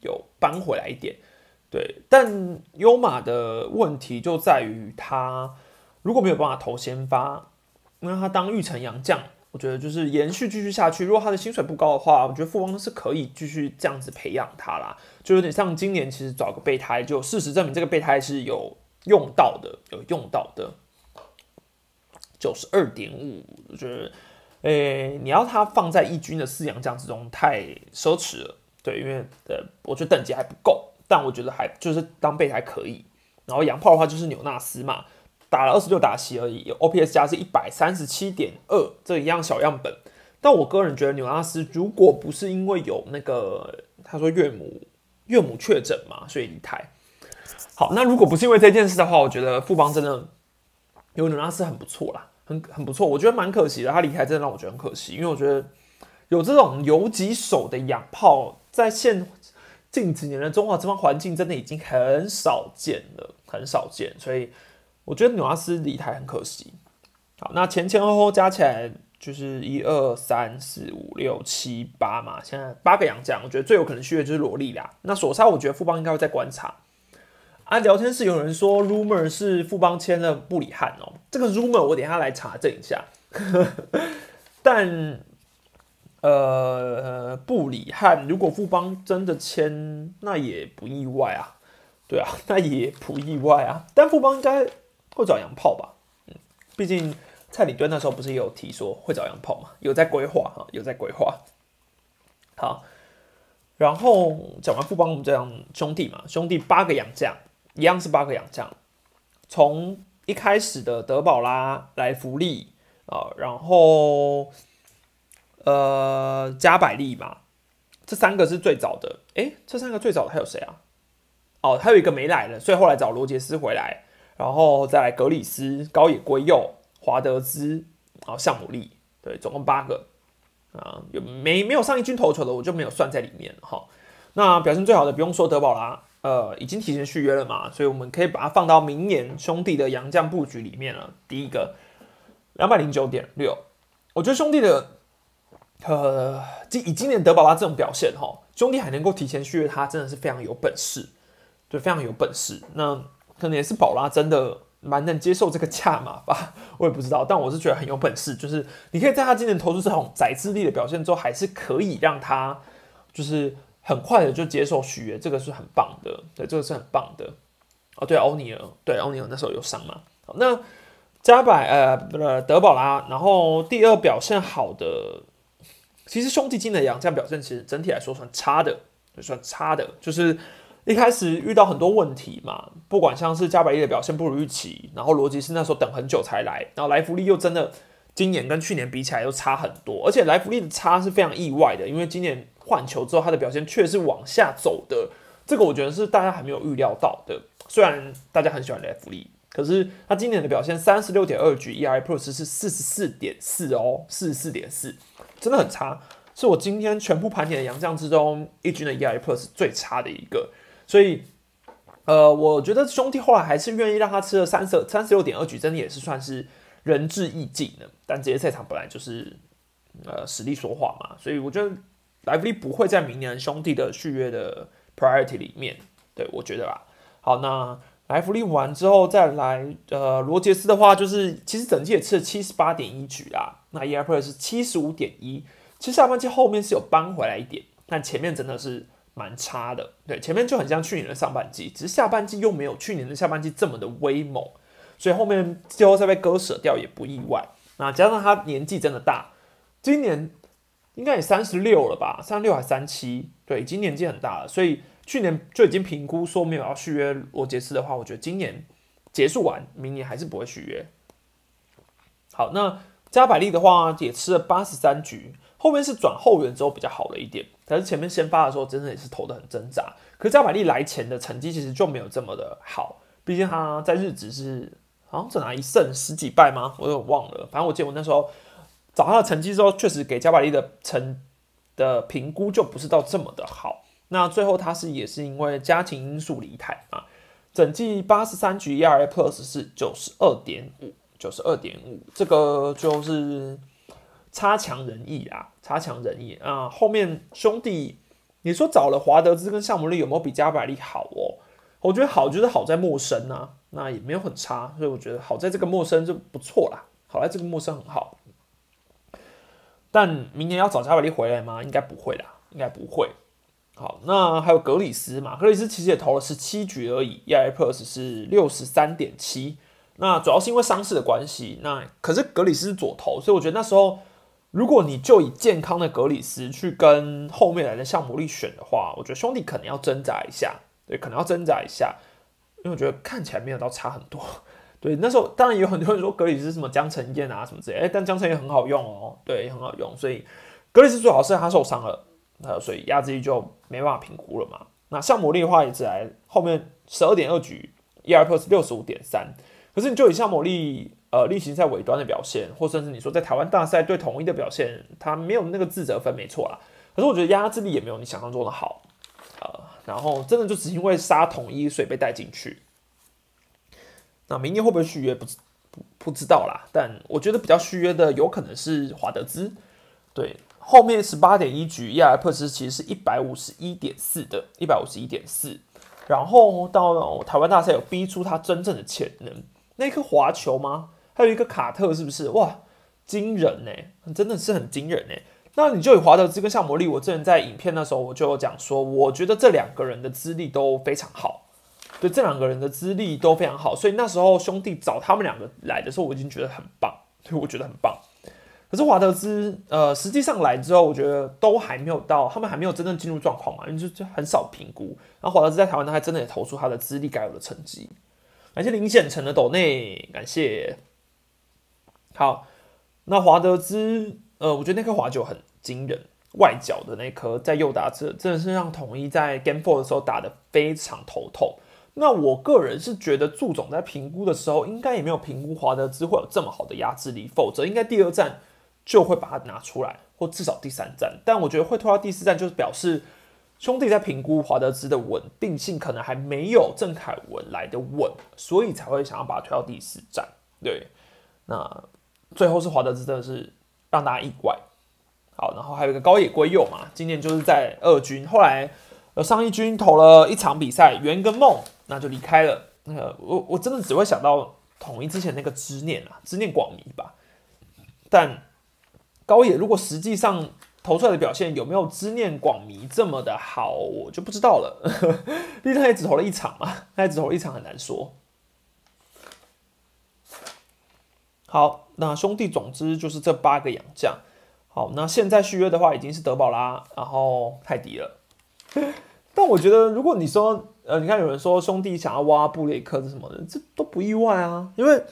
有扳回来一点，对，但优马的问题就在于他如果没有办法投先发，那他当玉成洋将，我觉得就是延续继续下去。如果他的薪水不高的话，我觉得富邦是可以继续这样子培养他啦，就有点像今年其实找个备胎，就事实证明这个备胎是有用到的，有用到的。九十二点五，我觉得，诶，你要他放在义军的四洋将之中，太奢侈了。对，因为呃，我觉得等级还不够，但我觉得还就是当备胎可以。然后洋炮的话就是纽纳斯嘛，打了二十六打席而已，OPS 加是一百三十七点二，这一样小样本。但我个人觉得纽纳斯如果不是因为有那个他说岳母岳母确诊嘛，所以离台。好，那如果不是因为这件事的话，我觉得富邦真的有纽纳斯很不错啦。很很不错，我觉得蛮可惜的。他离开真的让我觉得很可惜，因为我觉得有这种游击手的养炮，在现近几年的中华这方环境，真的已经很少见了，很少见。所以我觉得纽阿斯离台很可惜。好，那前前后后加起来就是一二三四五六七八嘛，现在八个洋将，我觉得最有可能续约就是罗莉啦。那索沙，我觉得富邦应该会再观察。啊，聊天室有人说，rumor 是富邦签了布里汉哦，这个 rumor 我等下来查证一下。但呃，布里汉如果富邦真的签，那也不意外啊。对啊，那也不意外啊。但富邦应该会找洋炮吧？嗯，毕竟蔡李敦那时候不是也有提说会找洋炮嘛，有在规划哈，有在规划。好，然后讲完富邦，我们讲兄弟嘛，兄弟八个洋将。一样是八个洋将，从一开始的德保拉来福利啊，然后呃加百利嘛，这三个是最早的。诶，这三个最早的还有谁啊？哦，还有一个没来了，所以后来找罗杰斯回来，然后再来格里斯、高野圭佑、华德兹，然后向姆利，对，总共八个啊，有没没有上一军投球的，我就没有算在里面哈。那表现最好的不用说德保拉。呃，已经提前续约了嘛，所以我们可以把它放到明年兄弟的洋将布局里面了。第一个两百零九点六，我觉得兄弟的呃，今以今年德保拉这种表现哈，兄弟还能够提前续约他，真的是非常有本事，对，非常有本事。那可能也是宝拉真的蛮能接受这个价码吧，我也不知道，但我是觉得很有本事，就是你可以在他今年投出这种宰智力的表现之后，还是可以让他就是。很快的就接受续约，这个是很棒的，对，这个是很棒的。哦，对，欧尼尔，对，欧尼尔那时候有伤嘛。好，那加百，呃，不是德保拉，然后第二表现好的，其实兄弟金的洋将表现其实整体来说算差的，算差的，就是一开始遇到很多问题嘛，不管像是加百利的表现不如预期，然后罗辑是那时候等很久才来，然后莱弗利又真的今年跟去年比起来又差很多，而且莱弗利的差是非常意外的，因为今年。换球之后，他的表现却是往下走的，这个我觉得是大家还没有预料到的。虽然大家很喜欢莱弗利，可是他今年的表现三十六点二局，ERA Plus 是四十四点四哦，四十四点四，真的很差，是我今天全部盘点的洋将之中，一军的 ERA Plus 最差的一个，所以，呃，我觉得兄弟后来还是愿意让他吃了三十三十六点二局，真的也是算是仁至义尽的。但这些赛场本来就是呃实力说话嘛，所以我觉得莱弗利不会在明年兄弟的续约的 priority 里面，对我觉得吧。好，那。莱弗利完之后再来，呃，罗杰斯的话就是，其实整季也吃了七十八点一局啦，那 e r p l u s 是七十五点一，其实下半季后面是有扳回来一点，但前面真的是蛮差的，对，前面就很像去年的上半季，只是下半季又没有去年的下半季这么的威猛，所以后面季后赛被割舍掉也不意外。那加上他年纪真的大，今年应该也三十六了吧，三十六还三七，对，已经年纪很大了，所以。去年就已经评估说没有要续约罗杰斯的话，我觉得今年结束完，明年还是不会续约。好，那加百利的话也吃了八十三局，后面是转后援之后比较好了一点，但是前面先发的时候真的也是投的很挣扎。可是加百利来前的成绩其实就没有这么的好，毕竟他在日职是好像只拿一胜十几败吗？我有点忘了。反正我记得我那时候找他的成绩之后，确实给加百利的成的评估就不是到这么的好。那最后他是也是因为家庭因素离台啊，整季八十三局 ERA Plus 是九十二点五，九十二点五，这个就是差强人意啊，差强人意啊。后面兄弟，你说找了华德兹跟项目利有没有比加百利好哦？我觉得好就是好在陌生啊，那也没有很差，所以我觉得好在这个陌生就不错啦，好在这个陌生很好。但明年要找加百利回来吗？应该不会啦，应该不会。好，那还有格里斯嘛？格里斯其实也投了十七局而已，ERA Plus 是六十三点七。那主要是因为伤势的关系。那可是格里斯是左投，所以我觉得那时候如果你就以健康的格里斯去跟后面来的项目力选的话，我觉得兄弟可能要挣扎一下，对，可能要挣扎一下，因为我觉得看起来没有到差很多。对，那时候当然有很多人说格里斯什么江城燕啊什么之类，哎，但江城燕很好用哦，对，很好用，所以格里斯最好是他受伤了。那所以压制力就没办法评估了嘛。那像魔力的话也只来后面十二点二局，ER Plus 六十五点三。可是你就以像魔力呃例行赛尾端的表现，或甚至你说在台湾大赛对统一的表现，他没有那个自责分没错啦。可是我觉得压制力也没有你想象中的好，呃，然后真的就只因为杀统一所以被带进去。那明年会不会续约不不不知道啦，但我觉得比较续约的有可能是华德兹，对。后面十八点一局，ERA Plus 其实是一百五十一点四的，一百五十一点四。然后到台湾大赛有逼出他真正的潜能，那颗滑球吗？还有一个卡特，是不是？哇，惊人呢，真的是很惊人呢。那你就以华德兹跟夏魔力，我之前在影片那时候我就有讲说，我觉得这两个人的资历都非常好，对，这两个人的资历都非常好，所以那时候兄弟找他们两个来的时候，我已经觉得很棒，对，我觉得很棒。可是华德兹，呃，实际上来之后，我觉得都还没有到，他们还没有真正进入状况嘛，因为就就很少评估。然后华德兹在台湾，他还真的也投出他的资历该有的成绩。感谢林显成的斗内，感谢。好，那华德兹，呃，我觉得那颗滑球很惊人，外角的那颗在右打侧，真的是让统一在 Game Four 的时候打的非常头痛。那我个人是觉得祝总在评估的时候，应该也没有评估华德兹会有这么好的压制力，否则应该第二站。就会把它拿出来，或至少第三站。但我觉得会拖到第四站，就是表示兄弟在评估华德兹的稳定性可能还没有郑凯文来的稳，所以才会想要把它推到第四站。对，那最后是华德兹真的是让大家意外。好，然后还有一个高野圭佑嘛，今年就是在二军，后来呃上一军投了一场比赛，圆跟梦，那就离开了。那个我我真的只会想到统一之前那个执念啊，执念广迷吧，但。高野如果实际上投出来的表现有没有执念广迷这么的好，我就不知道了。毕竟他也只投了一场嘛，他也只投了一场，很难说。好，那兄弟，总之就是这八个洋将。好，那现在续约的话已经是德保拉，然后泰迪了。但我觉得，如果你说，呃，你看有人说兄弟想要挖布雷克是什么的，这都不意外啊。因为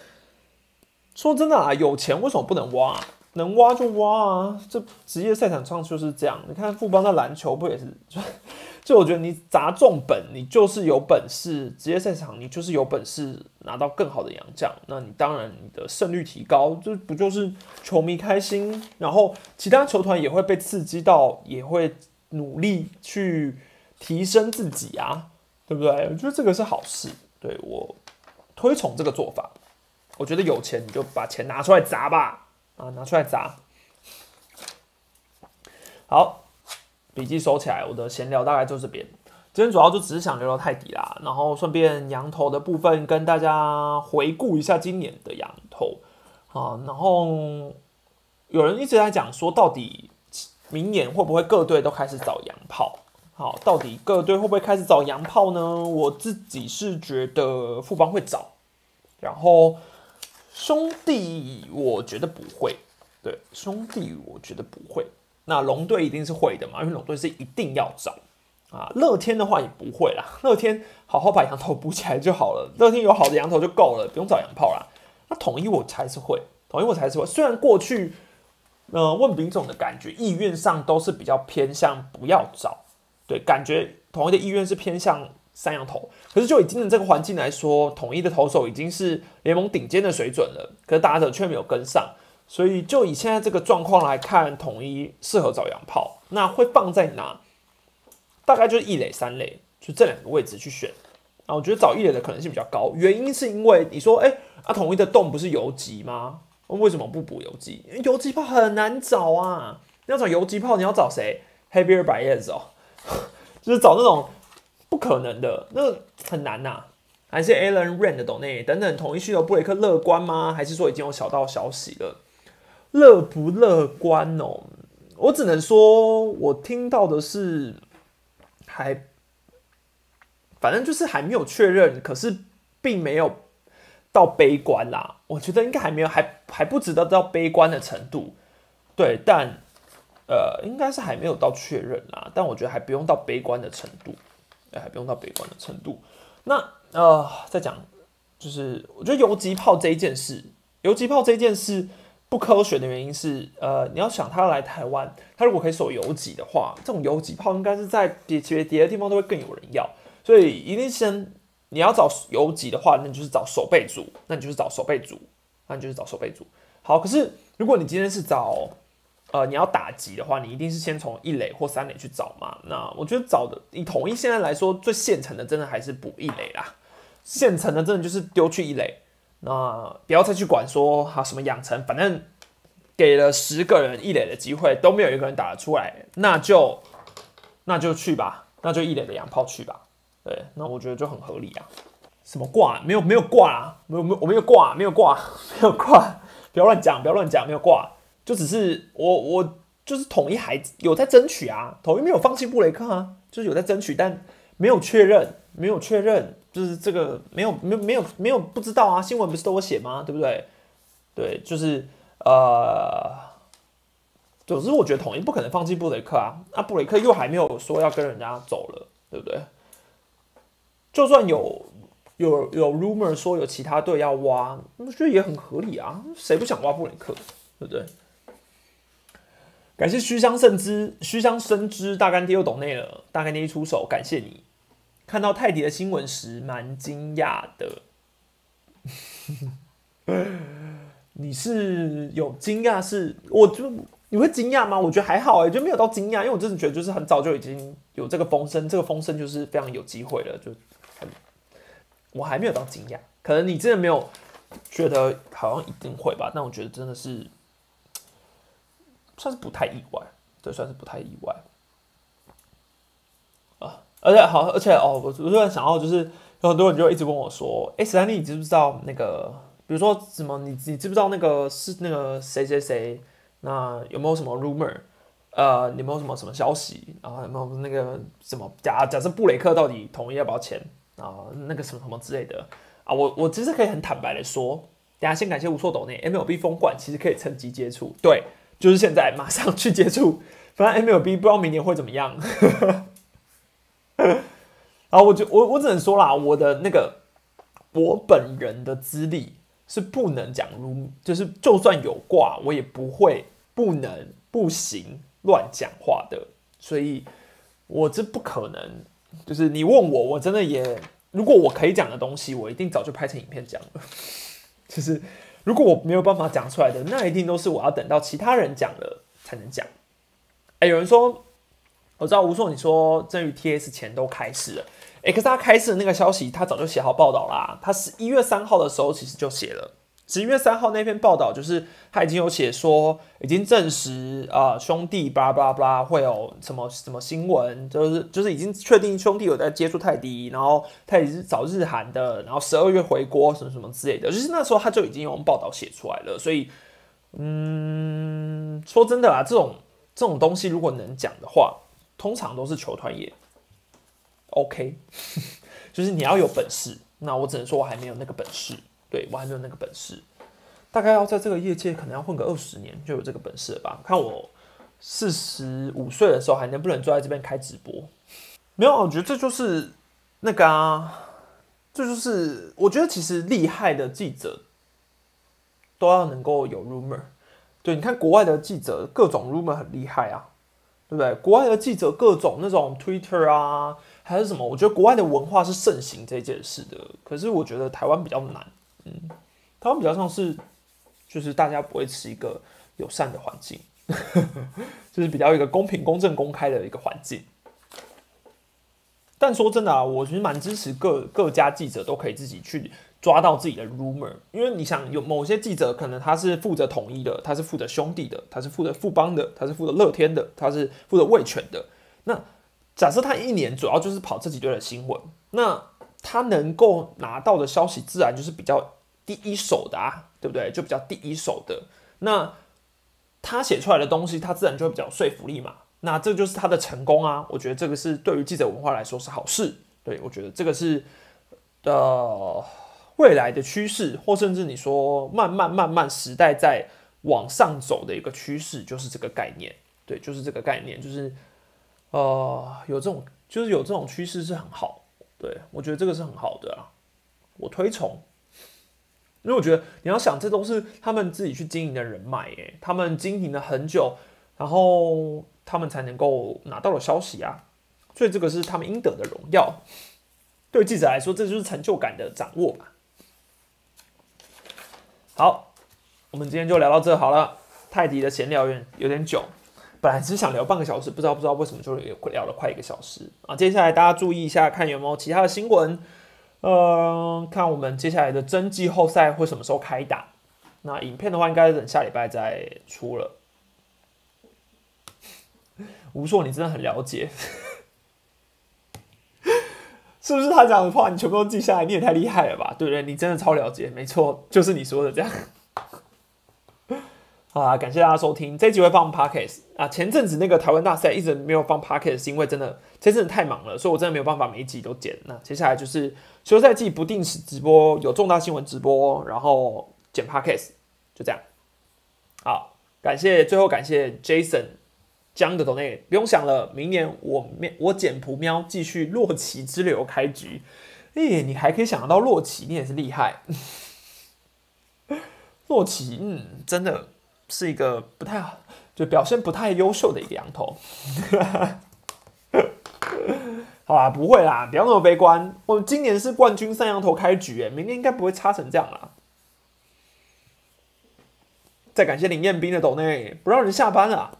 说真的啊，有钱为什么不能挖？能挖就挖啊！这职业赛场上就是这样。你看富邦的篮球不也是，就 就我觉得你砸重本，你就是有本事，职业赛场你就是有本事拿到更好的洋将，那你当然你的胜率提高，这不就是球迷开心，然后其他球团也会被刺激到，也会努力去提升自己啊，对不对？我觉得这个是好事，对我推崇这个做法。我觉得有钱你就把钱拿出来砸吧，啊，拿出来砸。好。笔记收起来，我的闲聊大概就这边。今天主要就只是想聊聊泰迪啦，然后顺便羊头的部分跟大家回顾一下今年的羊头啊。然后有人一直在讲说，到底明年会不会各队都开始找羊炮？好，到底各队会不会开始找洋炮呢？我自己是觉得富邦会找，然后兄弟我觉得不会。对，兄弟我觉得不会。那龙队一定是会的嘛，因为龙队是一定要找啊。乐天的话也不会啦，乐天好好把羊头补起来就好了。乐天有好的羊头就够了，不用找洋炮啦。那统一我才是会，统一我才是会。虽然过去呃问丙总的感觉意愿上都是比较偏向不要找，对，感觉统一的意愿是偏向三羊头。可是就以今年这个环境来说，统一的投手已经是联盟顶尖的水准了，可是打者却没有跟上。所以，就以现在这个状况来看，统一适合找洋炮，那会放在哪？大概就是一垒、三垒，就这两个位置去选。啊，我觉得找一垒的可能性比较高，原因是因为你说，哎，啊，统一的洞不是游击吗？为什么不补游击？游击炮很难找啊！你要找游击炮，你要找谁？Heavier by years 哦，就是找那种不可能的，那很难呐。还是 Alan Rain 的懂内等等，同一需求布雷克乐观吗？还是说已经有小道消息了？乐不乐观哦？我只能说，我听到的是还，反正就是还没有确认，可是并没有到悲观啦。我觉得应该还没有，还还不值得到悲观的程度。对，但呃，应该是还没有到确认啦。但我觉得还不用到悲观的程度，哎，还不用到悲观的程度。那呃，再讲，就是我觉得游击炮这一件事，游击炮这件事。不科学的原因是，呃，你要想他来台湾，他如果可以守游击的话，这种游击炮应该是在别别别的地方都会更有人要，所以一定先你要找游击的话，那你就是找守备组，那你就是找守备组，那你就是找守备组。好，可是如果你今天是找，呃，你要打击的话，你一定是先从一垒或三垒去找嘛。那我觉得找的，以统一现在来说，最现成的真的还是补一垒啦，现成的真的就是丢去一垒。那不要再去管说哈什么养成，反正给了十个人一垒的机会，都没有一个人打得出来，那就那就去吧，那就一垒的洋炮去吧。对，那我觉得就很合理啊。什么挂？没有没有挂啊，没有没有我没有挂，没有挂，没有挂，不要乱讲，不要乱讲，没有挂，就只是我我就是统一还有在争取啊，统一没有放弃布雷克啊，就是有在争取，但没有确认，没有确认。就是这个没有没有没有没有不知道啊，新闻不是都有写吗？对不对？对，就是呃，总之我觉得统一不可能放弃布雷克啊，那布雷克又还没有说要跟人家走了，对不对？就算有有有 rumor 说有其他队要挖，我觉得也很合理啊，谁不想挖布雷克，对不对？感谢虚香甚知虚香深知大干爹又懂内了，大干爹一出手，感谢你。看到泰迪的新闻时，蛮惊讶的。你是有惊讶？是我就你会惊讶吗？我觉得还好哎，就没有到惊讶，因为我真的觉得就是很早就已经有这个风声，这个风声就是非常有机会了。就很我还没有到惊讶，可能你真的没有觉得好像一定会吧？但我觉得真的是算是不太意外，这算是不太意外啊。而且好，而且哦，我我突然想到，就是有很多人就一直问我说：“哎，史丹利，你知不知道那个，比如说什么，你你知不知道那个是那个谁谁谁？那有没有什么 rumor？呃，有没有什么什么消息？然后有没有那个什么假假设布雷克到底同意要不要签啊？那个什么什么之类的啊？我我其实可以很坦白的说，等下先感谢无错斗内 MLB 封冠，其实可以趁机接触，对，就是现在马上去接触，反正 MLB 不知道明年会怎么样。”然后我就我我只能说啦，我的那个我本人的资历是不能讲如，就是就算有挂，我也不会不能不行乱讲话的。所以我这不可能。就是你问我，我真的也，如果我可以讲的东西，我一定早就拍成影片讲了。就是如果我没有办法讲出来的，那一定都是我要等到其他人讲了才能讲。哎，有人说，我知道吴硕，你说真宇 TS 前都开始了，哎，可是他开始的那个消息，他早就写好报道啦。他是一月三号的时候其实就写了。十一月三号那篇报道，就是他已经有写说，已经证实啊，兄弟巴拉巴拉巴拉会有什么什么新闻，就是就是已经确定兄弟有在接触泰迪，然后他也是找日韩的，然后十二月回国什么什么之类的，就是那时候他就已经用报道写出来了。所以，嗯，说真的啦，这种这种东西如果能讲的话，通常都是球团也 OK，就是你要有本事。那我只能说我还没有那个本事。对我还没有那个本事，大概要在这个业界可能要混个二十年就有这个本事了吧？看我四十五岁的时候还能不能坐在这边开直播？没有，我觉得这就是那个啊，这就是我觉得其实厉害的记者都要能够有 rumor。对，你看国外的记者各种 rumor 很厉害啊，对不对？国外的记者各种那种 Twitter 啊，还是什么？我觉得国外的文化是盛行这件事的，可是我觉得台湾比较难。嗯，他们比较像是，就是大家不会是一个友善的环境，就是比较一个公平、公正、公开的一个环境。但说真的啊，我其实蛮支持各各家记者都可以自己去抓到自己的 rumor，因为你想有某些记者可能他是负责统一的，他是负责兄弟的，他是负责富邦的，他是负责乐天的，他是负责卫权的。那假设他一年主要就是跑这几堆的新闻，那他能够拿到的消息自然就是比较。第一手的啊，对不对？就比较第一手的，那他写出来的东西，他自然就会比较有说服力嘛。那这就是他的成功啊！我觉得这个是对于记者文化来说是好事。对我觉得这个是呃未来的趋势，或甚至你说慢慢慢慢时代在往上走的一个趋势，就是这个概念。对，就是这个概念，就是呃有这种就是有这种趋势是很好。对我觉得这个是很好的啊，我推崇。因为我觉得你要想，这都是他们自己去经营的人脉，哎，他们经营了很久，然后他们才能够拿到了消息啊，所以这个是他们应得的荣耀。对记者来说，这就是成就感的掌握吧。好，我们今天就聊到这好了。泰迪的闲聊有点有点久，本来只想聊半个小时，不知道不知道为什么就聊了快一个小时啊。接下来大家注意一下，看有没有其他的新闻。嗯，看我们接下来的真季后赛会什么时候开打？那影片的话，应该等下礼拜再出了。吴硕，你真的很了解，是不是？他讲的话你全部都记下来，你也太厉害了吧？对不对？你真的超了解，没错，就是你说的这样。好啦，感谢大家收听，这集会放 podcast 啊。前阵子那个台湾大赛一直没有放 podcast，是因为真的这阵子太忙了，所以我真的没有办法每一集都剪。那接下来就是。休赛季不定时直播，有重大新闻直播，然后剪 podcast，就这样。好，感谢，最后感谢 Jason 江的 donate，，不用想了，明年我面我剪蒲喵继续洛奇之流开局。哎，你还可以想得到洛奇，你也是厉害。洛奇，嗯，真的是一个不太好，就表现不太优秀的一个羊头。好啦，不会啦，不要那么悲观。我们今年是冠军三羊头开局，哎，明年应该不会差成这样啦。再感谢林彦斌的抖内，不让人下班啊。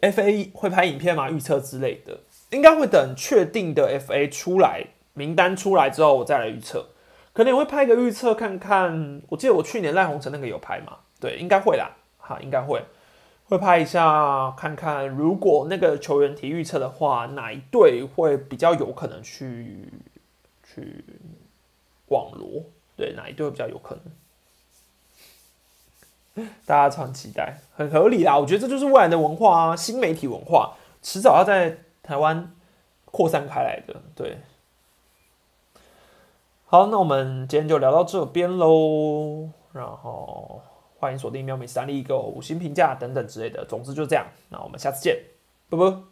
FA 会拍影片吗？预测之类的，应该会等确定的 FA 出来，名单出来之后我再来预测。可能也会拍一个预测看看。我记得我去年赖鸿成那个有拍嘛？对，应该会啦。好，应该会。会拍一下看看，如果那个球员提预测的话，哪一队会比较有可能去去网罗？对，哪一队比较有可能？大家常期待，很合理啦。我觉得这就是未来的文化啊，新媒体文化，迟早要在台湾扩散开来的。对，好，那我们今天就聊到这边喽，然后。欢迎锁定喵美三立一个五星评价等等之类的，总之就这样，那我们下次见，啵啵。